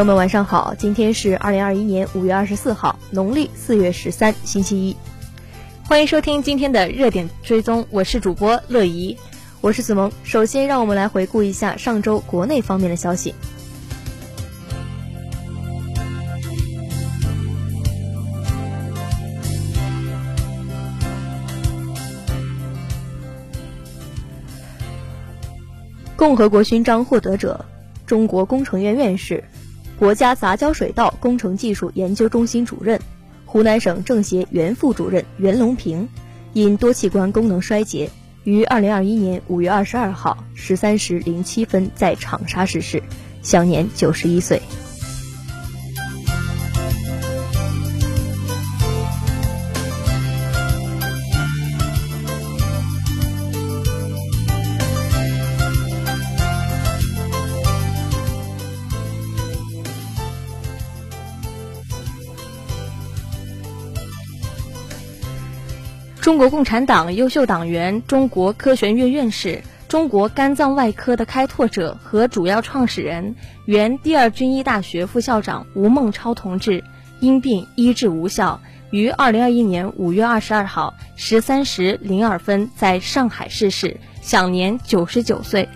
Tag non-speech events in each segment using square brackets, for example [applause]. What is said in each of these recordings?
朋友们晚上好，今天是二零二一年五月二十四号，农历四月十三，星期一。欢迎收听今天的热点追踪，我是主播乐怡，我是子萌。首先，让我们来回顾一下上周国内方面的消息。共和国勋章获得者，中国工程院院士。国家杂交水稻工程技术研究中心主任、湖南省政协原副主任袁隆平，因多器官功能衰竭，于二零二一年五月二十二号十三时零七分在长沙逝世，享年九十一岁。中国共产党优秀党员、中国科学院院士、中国肝脏外科的开拓者和主要创始人、原第二军医大学副校长吴孟超同志，因病医治无效，于二零二一年五月二十二号十三时零二分在上海逝世，享年九十九岁。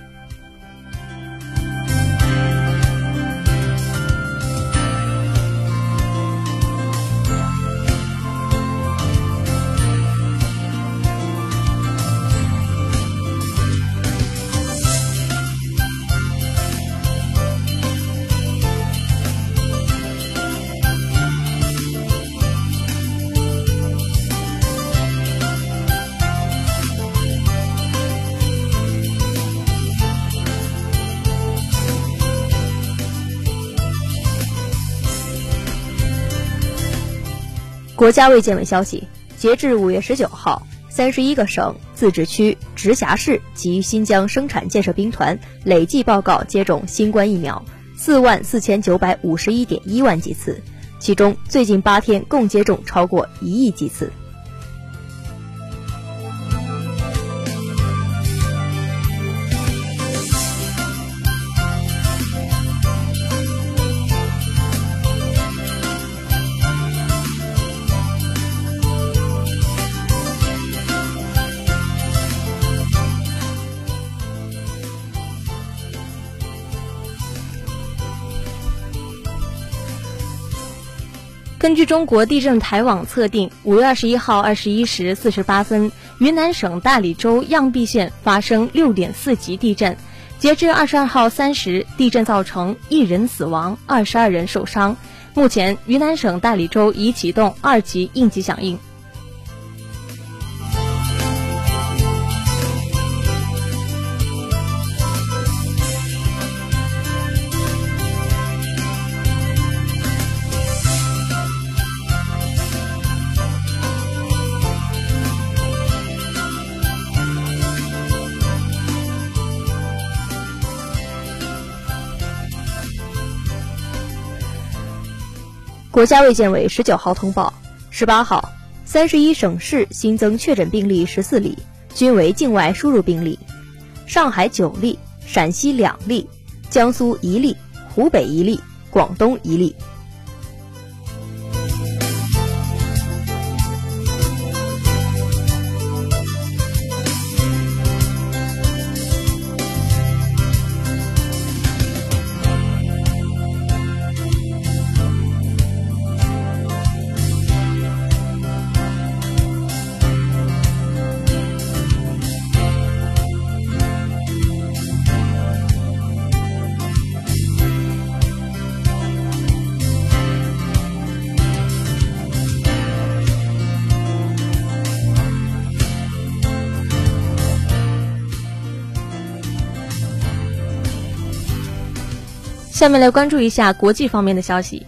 国家卫健委消息，截至五月十九号，三十一个省、自治区、直辖市及新疆生产建设兵团累计报告接种新冠疫苗四万四千九百五十一点一万剂次，其中最近八天共接种超过一亿剂次。根据中国地震台网测定，五月二十一号二十一时四十八分，云南省大理州漾濞县发生六点四级地震。截至二十二号三时，地震造成一人死亡，二十二人受伤。目前，云南省大理州已启动二级应急响应。国家卫健委十九号通报，十八号，三十一省市新增确诊病例十四例，均为境外输入病例。上海九例，陕西两例，江苏一例，湖北一例，广东一例。下面来关注一下国际方面的消息。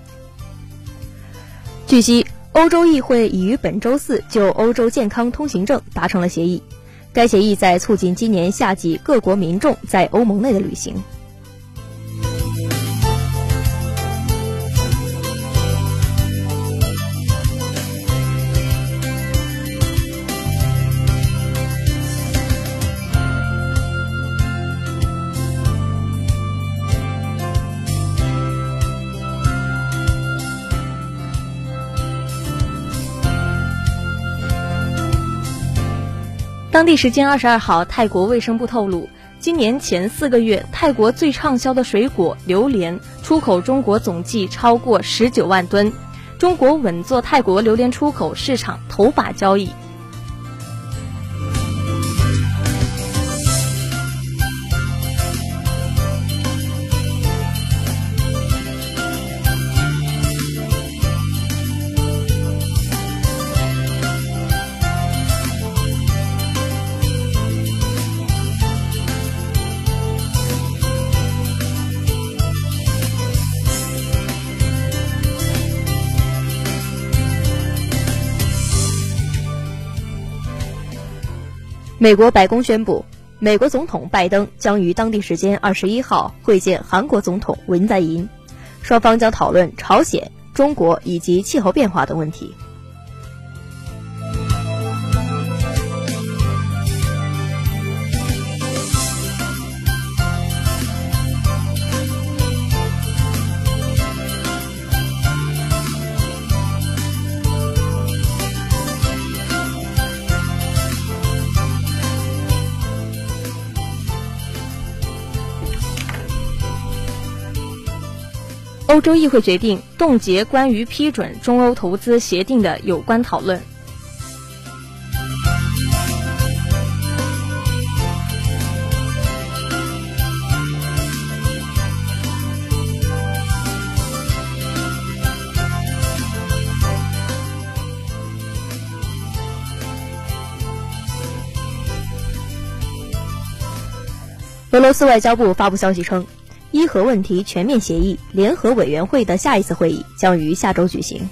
据悉，欧洲议会已于本周四就欧洲健康通行证达成了协议，该协议在促进今年夏季各国民众在欧盟内的旅行。当地时间二十二号，泰国卫生部透露，今年前四个月，泰国最畅销的水果榴莲出口中国总计超过十九万吨，中国稳坐泰国榴莲出口市场头把交椅。美国白宫宣布，美国总统拜登将于当地时间二十一号会见韩国总统文在寅，双方将讨论朝鲜、中国以及气候变化等问题。欧洲议会决定冻结关于批准中欧投资协定的有关讨论。俄罗斯外交部发布消息称。伊核问题全面协议联合委员会的下一次会议将于下周举行。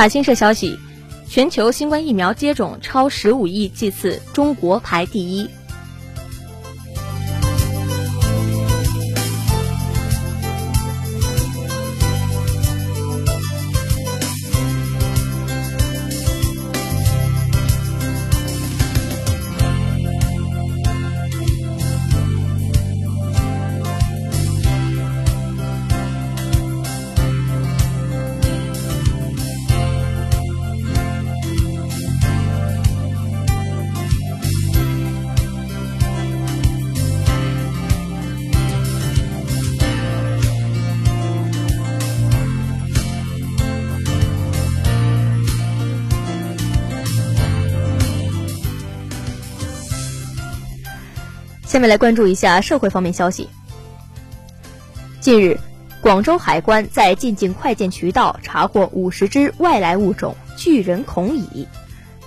法新社消息。全球新冠疫苗接种超十五亿剂次，中国排第一。下面来关注一下社会方面消息。近日，广州海关在进境快件渠道查获五十只外来物种巨人孔蚁。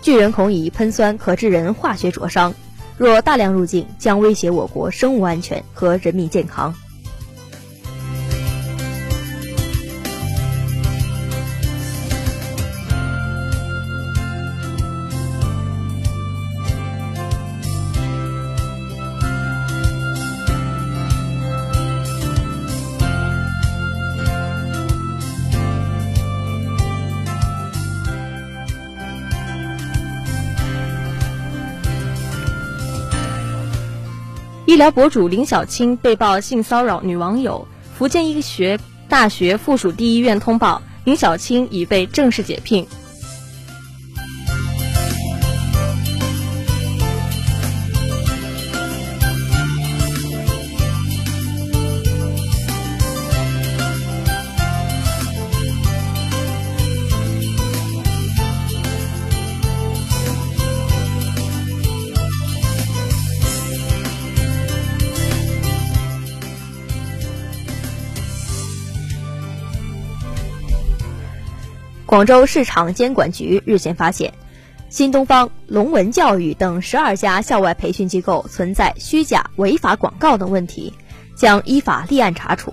巨人孔蚁喷酸可致人化学灼伤，若大量入境，将威胁我国生物安全和人民健康。医疗博主林小青被曝性骚扰女网友，福建医学大学附属第一医院通报，林小青已被正式解聘。广州市场监管局日前发现，新东方、龙文教育等十二家校外培训机构存在虚假、违法广告等问题，将依法立案查处。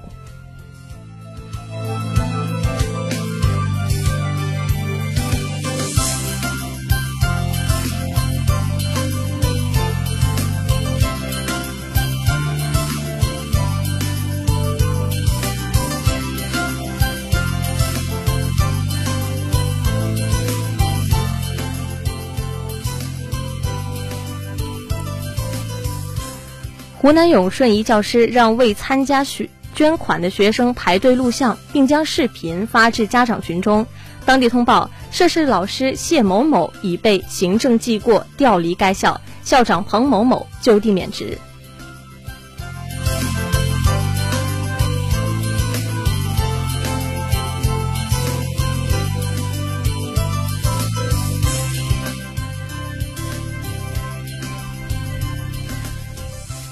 湖南永顺一教师让未参加学捐款的学生排队录像，并将视频发至家长群中。当地通报，涉事老师谢某某已被行政记过，调离该校，校长彭某某就地免职。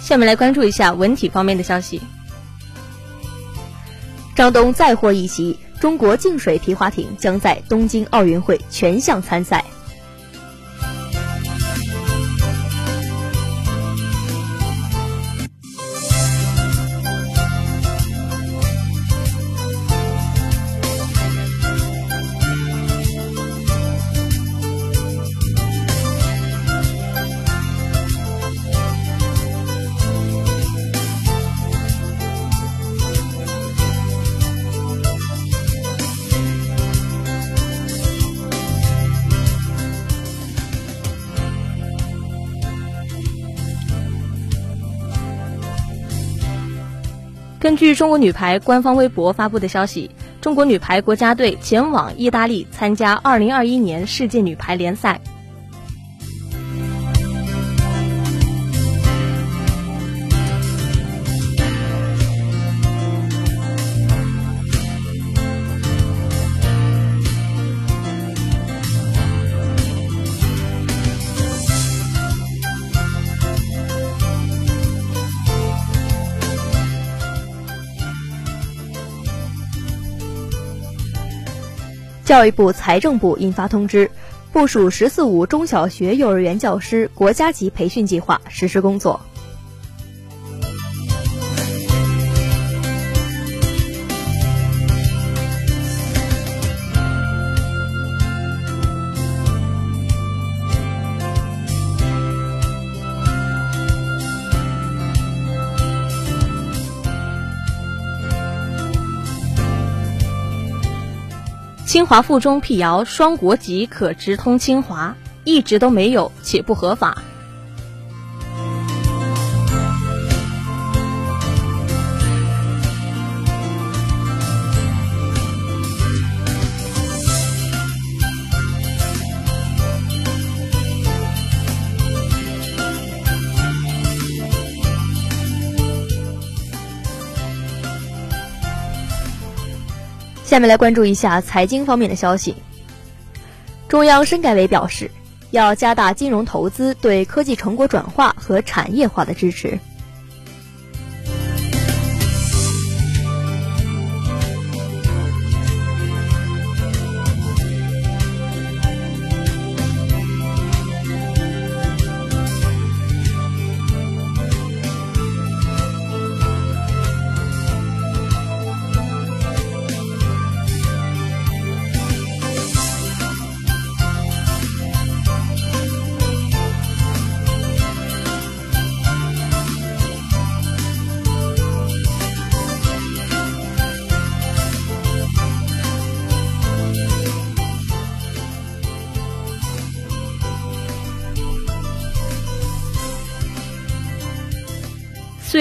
下面来关注一下文体方面的消息。张东再获一席，中国净水皮划艇将在东京奥运会全项参赛。根据中国女排官方微博发布的消息，中国女排国家队前往意大利参加2021年世界女排联赛。教育部、财政部印发通知，部署“十四五”中小学、幼儿园教师国家级培训计划实施工作。清华附中辟谣双国籍可直通清华，一直都没有且不合法。下面来关注一下财经方面的消息。中央深改委表示，要加大金融投资对科技成果转化和产业化的支持。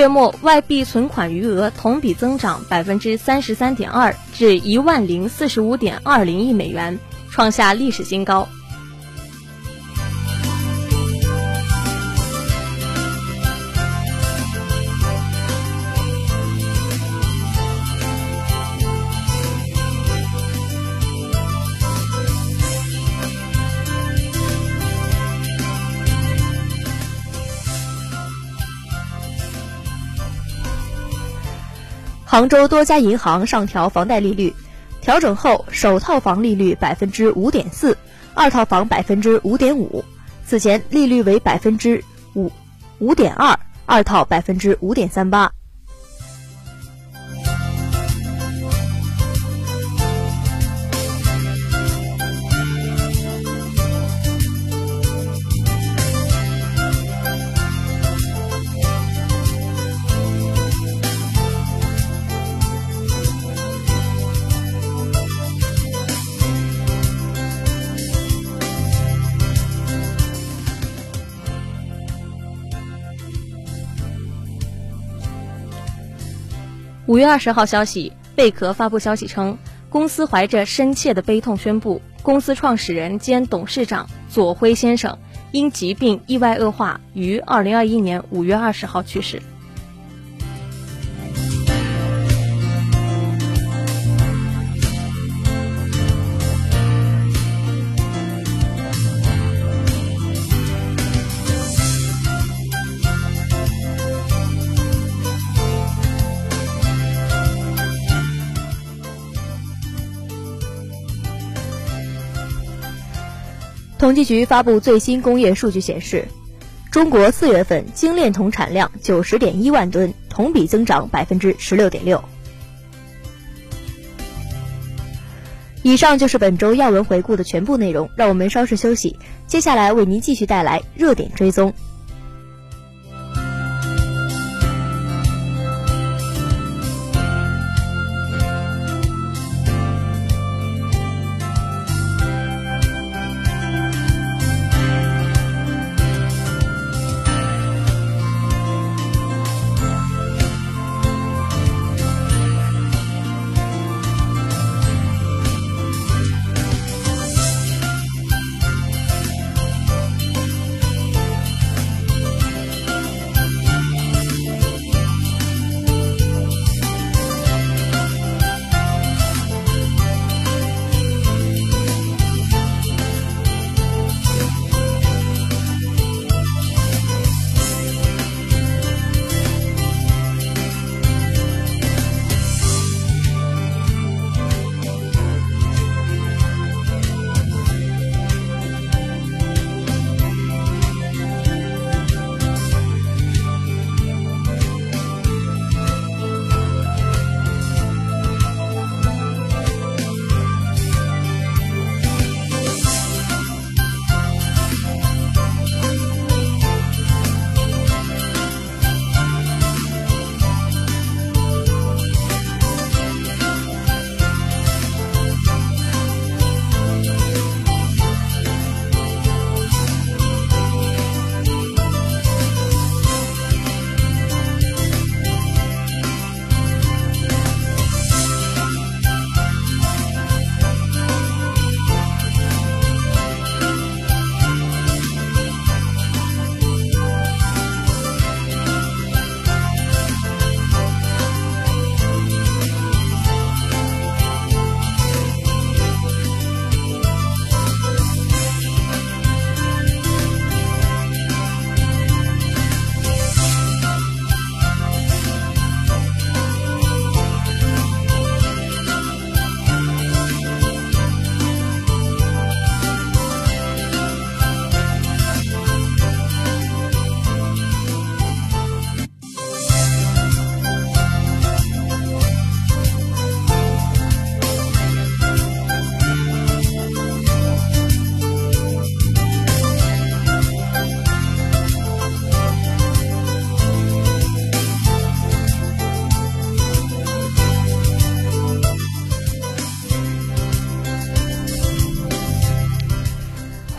末，外币存款余额同比增长百分之三十三点二，至一万零四十五点二零亿美元，创下历史新高。杭州多家银行上调房贷利率，调整后首套房利率百分之五点四，二套房百分之五点五。此前利率为百分之五五点二，二套百分之五点三八。五月二十号消息，贝壳发布消息称，公司怀着深切的悲痛宣布，公司创始人兼董事长左晖先生因疾病意外恶化，于二零二一年五月二十号去世。统计局发布最新工业数据显示，中国四月份精炼铜产量九十点一万吨，同比增长百分之十六点六。以上就是本周要闻回顾的全部内容，让我们稍事休息，接下来为您继续带来热点追踪。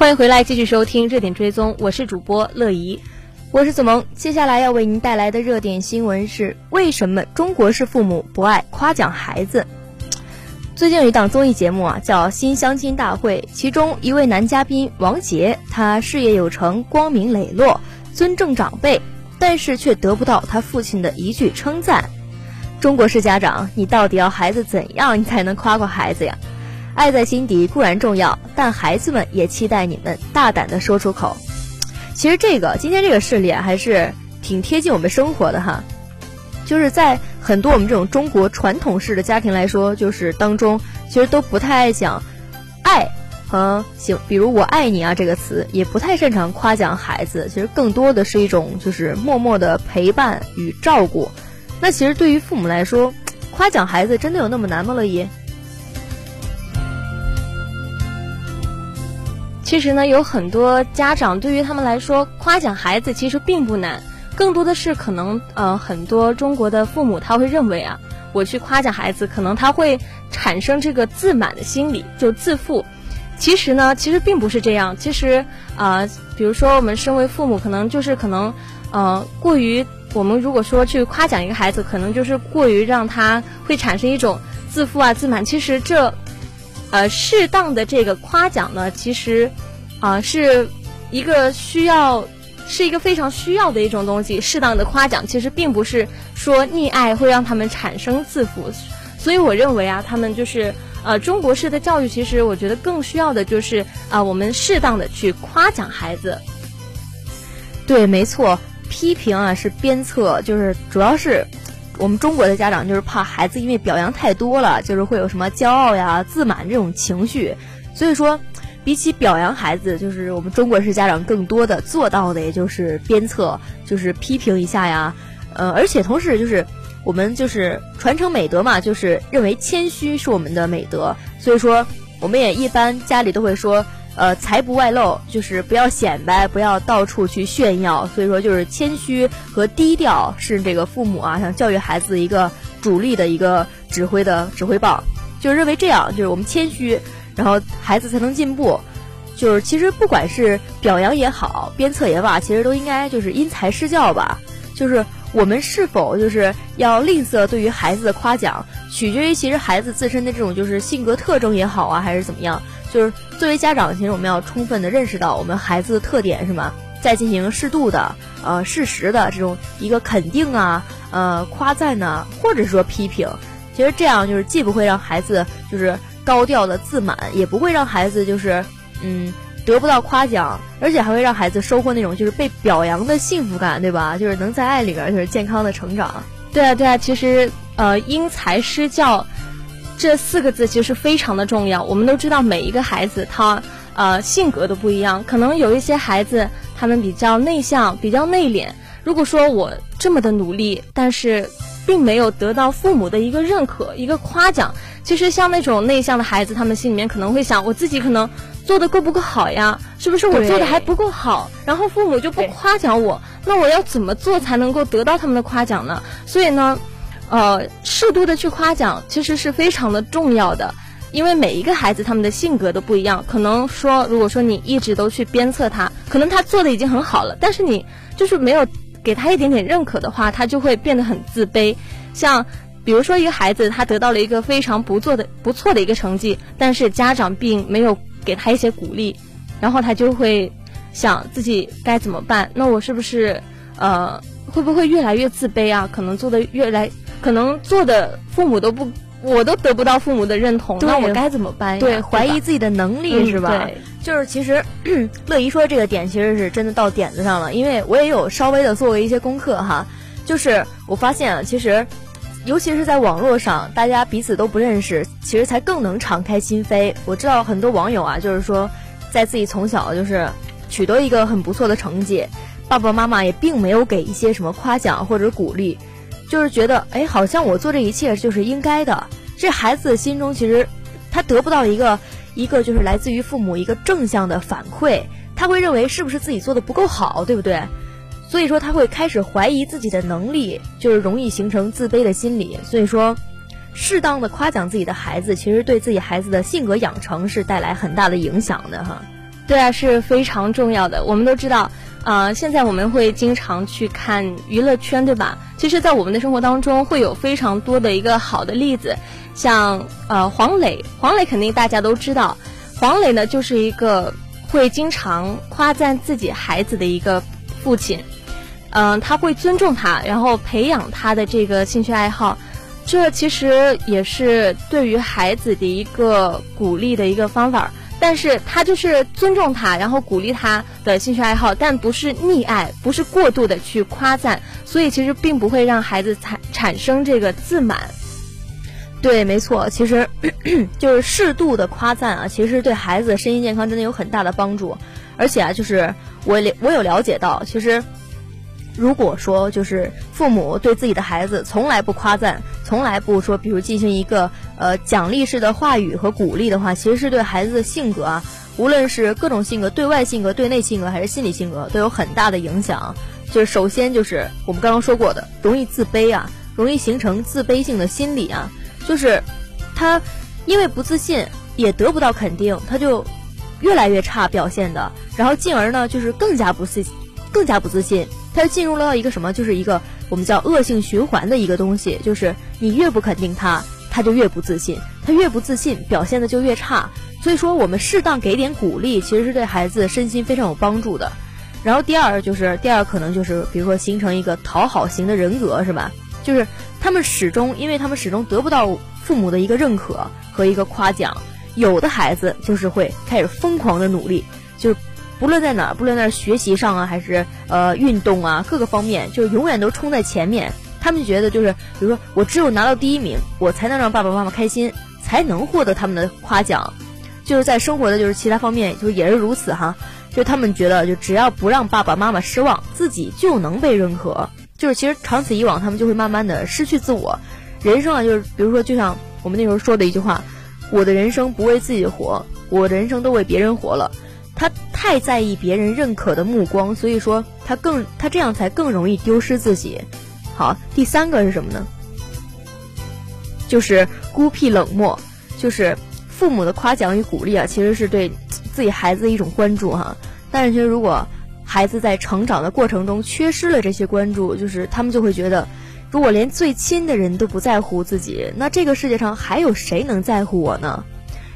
欢迎回来，继续收听热点追踪，我是主播乐怡，我是子萌。接下来要为您带来的热点新闻是：为什么中国式父母不爱夸奖孩子？最近有一档综艺节目啊，叫《新相亲大会》，其中一位男嘉宾王杰，他事业有成，光明磊落，尊重长辈，但是却得不到他父亲的一句称赞。中国式家长，你到底要孩子怎样，你才能夸夸孩子呀？爱在心底固然重要，但孩子们也期待你们大胆的说出口。其实这个今天这个事例，还是挺贴近我们生活的哈。就是在很多我们这种中国传统式的家庭来说，就是当中其实都不太爱讲爱和行，比如“我爱你”啊这个词，也不太擅长夸奖孩子。其实更多的是一种就是默默的陪伴与照顾。那其实对于父母来说，[tsk] 夸奖孩子真的有那么难吗？乐怡？其实呢，有很多家长对于他们来说，夸奖孩子其实并不难，更多的是可能呃，很多中国的父母他会认为啊，我去夸奖孩子，可能他会产生这个自满的心理，就自负。其实呢，其实并不是这样。其实啊，比如说我们身为父母，可能就是可能呃，过于我们如果说去夸奖一个孩子，可能就是过于让他会产生一种自负啊、自满。其实这，呃，适当的这个夸奖呢，其实，啊，是一个需要，是一个非常需要的一种东西。适当的夸奖，其实并不是说溺爱会让他们产生自负。所以我认为啊，他们就是，呃，中国式的教育，其实我觉得更需要的就是啊，我们适当的去夸奖孩子。对，没错。批评啊是鞭策，就是主要是我们中国的家长就是怕孩子因为表扬太多了，就是会有什么骄傲呀、自满这种情绪。所以说，比起表扬孩子，就是我们中国式家长更多的做到的，也就是鞭策，就是批评一下呀。呃，而且同时就是我们就是传承美德嘛，就是认为谦虚是我们的美德。所以说，我们也一般家里都会说。呃，财不外露，就是不要显摆，不要到处去炫耀。所以说，就是谦虚和低调是这个父母啊，想教育孩子一个主力的一个指挥的指挥棒。就认为这样，就是我们谦虚，然后孩子才能进步。就是其实不管是表扬也好，鞭策也罢，其实都应该就是因材施教吧。就是我们是否就是要吝啬对于孩子的夸奖，取决于其实孩子自身的这种就是性格特征也好啊，还是怎么样。就是作为家长，其实我们要充分的认识到我们孩子的特点是吗？再进行适度的、呃适时的这种一个肯定啊、呃夸赞呢，或者说批评。其实这样就是既不会让孩子就是高调的自满，也不会让孩子就是嗯得不到夸奖，而且还会让孩子收获那种就是被表扬的幸福感，对吧？就是能在爱里边就是健康的成长。对啊，对啊，其实呃因材施教。这四个字其实非常的重要。我们都知道，每一个孩子他呃性格都不一样，可能有一些孩子他们比较内向、比较内敛。如果说我这么的努力，但是并没有得到父母的一个认可、一个夸奖，其实像那种内向的孩子，他们心里面可能会想：我自己可能做的够不够好呀？是不是我做的还不够好？然后父母就不夸奖我，那我要怎么做才能够得到他们的夸奖呢？所以呢？呃，适度的去夸奖其实是非常的重要的，因为每一个孩子他们的性格都不一样。可能说，如果说你一直都去鞭策他，可能他做的已经很好了，但是你就是没有给他一点点认可的话，他就会变得很自卑。像比如说一个孩子，他得到了一个非常不错的不错的一个成绩，但是家长并没有给他一些鼓励，然后他就会想自己该怎么办？那我是不是呃会不会越来越自卑啊？可能做的越来。可能做的父母都不，我都得不到父母的认同，那我该怎么办？对，怀疑自己的能力是吧？对，就是其实 [clears throat] 乐怡说这个点其实是真的到点子上了，因为我也有稍微的做过一些功课哈，就是我发现啊，其实尤其是在网络上，大家彼此都不认识，其实才更能敞开心扉。我知道很多网友啊，就是说在自己从小就是取得一个很不错的成绩，爸爸妈妈也并没有给一些什么夸奖或者鼓励。就是觉得，哎，好像我做这一切就是应该的。这孩子心中其实，他得不到一个一个就是来自于父母一个正向的反馈，他会认为是不是自己做的不够好，对不对？所以说他会开始怀疑自己的能力，就是容易形成自卑的心理。所以说，适当的夸奖自己的孩子，其实对自己孩子的性格养成是带来很大的影响的哈。对啊，是非常重要的。我们都知道。呃，现在我们会经常去看娱乐圈，对吧？其实，在我们的生活当中，会有非常多的一个好的例子，像呃黄磊，黄磊肯定大家都知道，黄磊呢就是一个会经常夸赞自己孩子的一个父亲，嗯，他会尊重他，然后培养他的这个兴趣爱好，这其实也是对于孩子的一个鼓励的一个方法。但是他就是尊重他，然后鼓励他的兴趣爱好，但不是溺爱，不是过度的去夸赞，所以其实并不会让孩子产产生这个自满。对，没错，其实就是适度的夸赞啊，其实对孩子身心健康真的有很大的帮助。而且啊，就是我我有了解到，其实。如果说就是父母对自己的孩子从来不夸赞，从来不说，比如进行一个呃奖励式的话语和鼓励的话，其实是对孩子的性格啊，无论是各种性格，对外性格、对内性格还是心理性格，都有很大的影响。就是首先就是我们刚刚说过的，容易自卑啊，容易形成自卑性的心理啊，就是他因为不自信，也得不到肯定，他就越来越差表现的，然后进而呢就是更加不自更加不自信。他就进入了一个什么，就是一个我们叫恶性循环的一个东西，就是你越不肯定他，他就越不自信，他越不自信，表现的就越差。所以说，我们适当给点鼓励，其实是对孩子身心非常有帮助的。然后第二就是第二可能就是比如说形成一个讨好型的人格，是吧？就是他们始终，因为他们始终得不到父母的一个认可和一个夸奖，有的孩子就是会开始疯狂的努力，就是不论在哪，不论在学习上啊，还是呃运动啊，各个方面，就永远都冲在前面。他们觉得就是，比如说我只有拿到第一名，我才能让爸爸妈妈开心，才能获得他们的夸奖。就是在生活的就是其他方面，就也是如此哈。就他们觉得，就只要不让爸爸妈妈失望，自己就能被认可。就是其实长此以往，他们就会慢慢的失去自我。人生啊，就是比如说，就像我们那时候说的一句话：“我的人生不为自己活，我的人生都为别人活了。”他太在意别人认可的目光，所以说他更他这样才更容易丢失自己。好，第三个是什么呢？就是孤僻冷漠，就是。父母的夸奖与鼓励啊，其实是对自己孩子的一种关注哈。但是，其实如果孩子在成长的过程中缺失了这些关注，就是他们就会觉得，如果连最亲的人都不在乎自己，那这个世界上还有谁能在乎我呢？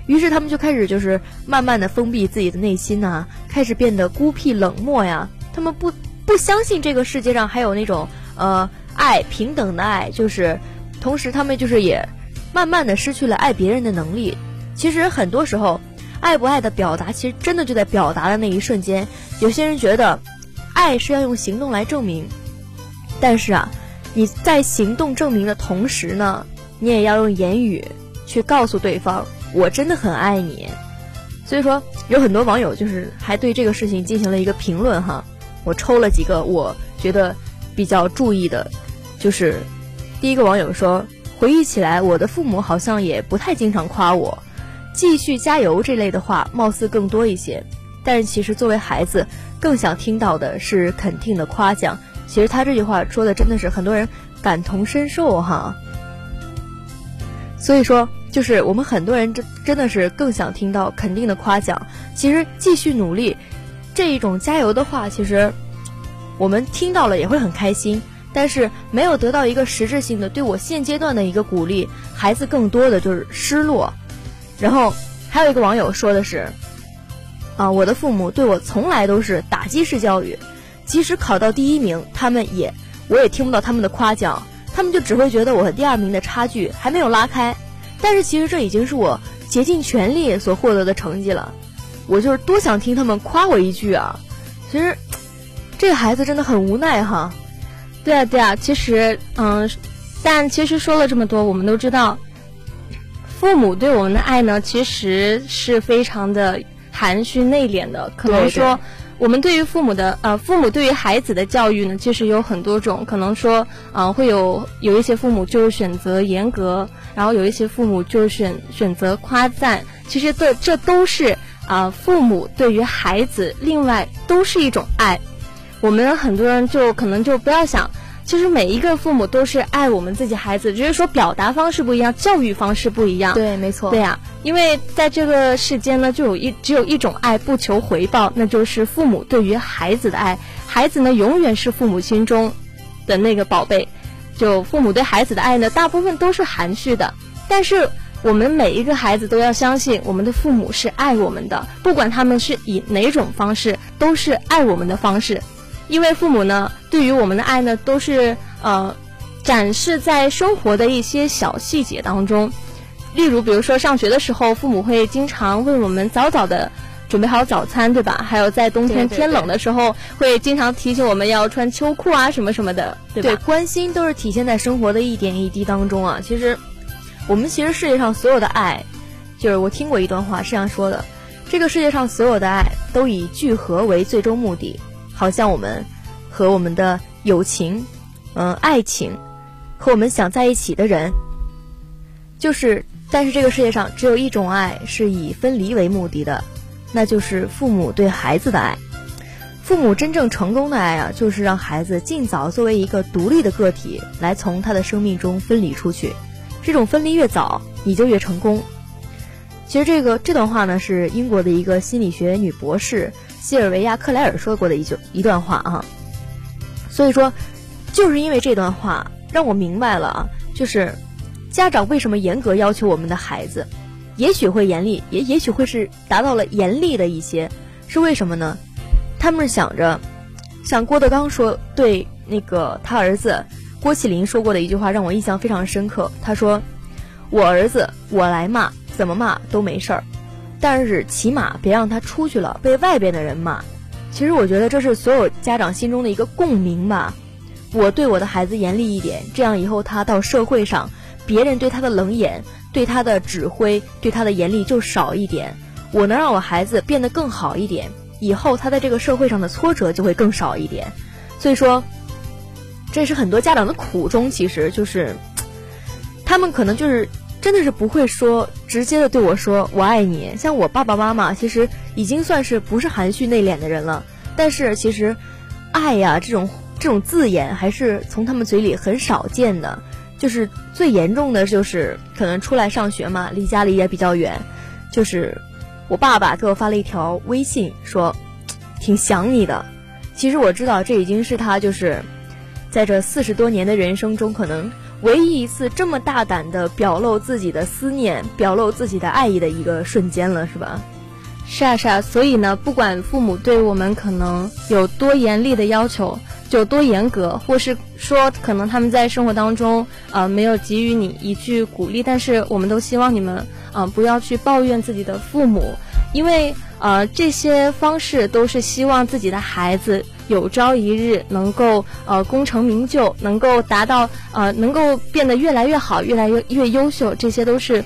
于是，他们就开始就是慢慢的封闭自己的内心呐，开始变得孤僻冷漠呀。他们不不相信这个世界上还有那种呃爱平等的爱，就是同时他们就是也慢慢的失去了爱别人的能力。其实很多时候，爱不爱的表达，其实真的就在表达的那一瞬间。有些人觉得，爱是要用行动来证明，但是啊，你在行动证明的同时呢，你也要用言语去告诉对方，我真的很爱你。所以说，有很多网友就是还对这个事情进行了一个评论哈。我抽了几个我觉得比较注意的，就是第一个网友说，回忆起来，我的父母好像也不太经常夸我。继续加油这类的话，貌似更多一些，但是其实作为孩子，更想听到的是肯定的夸奖。其实他这句话说的真的是很多人感同身受哈。所以说，就是我们很多人真真的是更想听到肯定的夸奖。其实继续努力这一种加油的话，其实我们听到了也会很开心，但是没有得到一个实质性的对我现阶段的一个鼓励，孩子更多的就是失落。然后还有一个网友说的是，啊，我的父母对我从来都是打击式教育，即使考到第一名，他们也我也听不到他们的夸奖，他们就只会觉得我和第二名的差距还没有拉开。但是其实这已经是我竭尽全力所获得的成绩了，我就是多想听他们夸我一句啊。其实这个孩子真的很无奈哈。对啊对啊，其实嗯，但其实说了这么多，我们都知道。父母对我们的爱呢，其实是非常的含蓄内敛的。可能说，我们对于父母的呃，父母对于孩子的教育呢，其实有很多种。可能说，啊，会有有一些父母就选择严格，然后有一些父母就选选择夸赞。其实这这都是啊，父母对于孩子另外都是一种爱。我们很多人就可能就不要想。其实每一个父母都是爱我们自己孩子，只是说表达方式不一样，教育方式不一样。对，没错。对呀，因为在这个世间呢，就有一只有一种爱，不求回报，那就是父母对于孩子的爱。孩子呢，永远是父母心中的那个宝贝。就父母对孩子的爱呢，大部分都是含蓄的。但是我们每一个孩子都要相信，我们的父母是爱我们的，不管他们是以哪种方式，都是爱我们的方式。因为父母呢，对于我们的爱呢，都是呃，展示在生活的一些小细节当中。例如，比如说上学的时候，父母会经常为我们早早的准备好早餐，对吧？还有在冬天天冷的时候，会经常提醒我们要穿秋裤啊，什么什么的，对吧？对，关心都是体现在生活的一点一滴当中啊。其实，我们其实世界上所有的爱，就是我听过一段话是这样说的：这个世界上所有的爱都以聚合为最终目的。好像我们和我们的友情，嗯，爱情，和我们想在一起的人，就是，但是这个世界上只有一种爱是以分离为目的的，那就是父母对孩子的爱。父母真正成功的爱啊，就是让孩子尽早作为一个独立的个体来从他的生命中分离出去。这种分离越早，你就越成功。其实这个这段话呢，是英国的一个心理学女博士。西尔维亚·克莱尔说过的一句一段话啊，所以说，就是因为这段话让我明白了啊，就是家长为什么严格要求我们的孩子，也许会严厉，也也许会是达到了严厉的一些，是为什么呢？他们想着，像郭德纲说对那个他儿子郭麒麟说过的一句话，让我印象非常深刻。他说：“我儿子，我来骂，怎么骂都没事儿，但是起码别让他出去了被外边的人骂。”其实我觉得这是所有家长心中的一个共鸣吧。我对我的孩子严厉一点，这样以后他到社会上，别人对他的冷眼、对他的指挥、对他的严厉就少一点。我能让我孩子变得更好一点，以后他在这个社会上的挫折就会更少一点。所以说，这是很多家长的苦衷。其实就是，他们可能就是。真的是不会说直接的对我说我爱你，像我爸爸妈妈其实已经算是不是含蓄内敛的人了，但是其实，爱呀这种这种字眼还是从他们嘴里很少见的，就是最严重的就是可能出来上学嘛，离家里也比较远，就是我爸爸给我发了一条微信说，挺想你的，其实我知道这已经是他就是在这四十多年的人生中可能。唯一一次这么大胆的表露自己的思念、表露自己的爱意的一个瞬间了，是吧？是啊，是啊。所以呢，不管父母对我们可能有多严厉的要求，就多严格，或是说可能他们在生活当中呃没有给予你一句鼓励，但是我们都希望你们啊不要去抱怨自己的父母，因为呃这些方式都是希望自己的孩子。有朝一日能够呃功成名就，能够达到呃能够变得越来越好，越来越越优秀，这些都是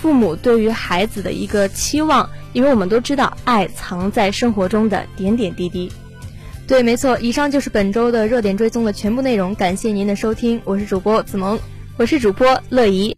父母对于孩子的一个期望。因为我们都知道，爱藏在生活中的点点滴滴。对，没错，以上就是本周的热点追踪的全部内容。感谢您的收听，我是主播子萌，我是主播乐怡。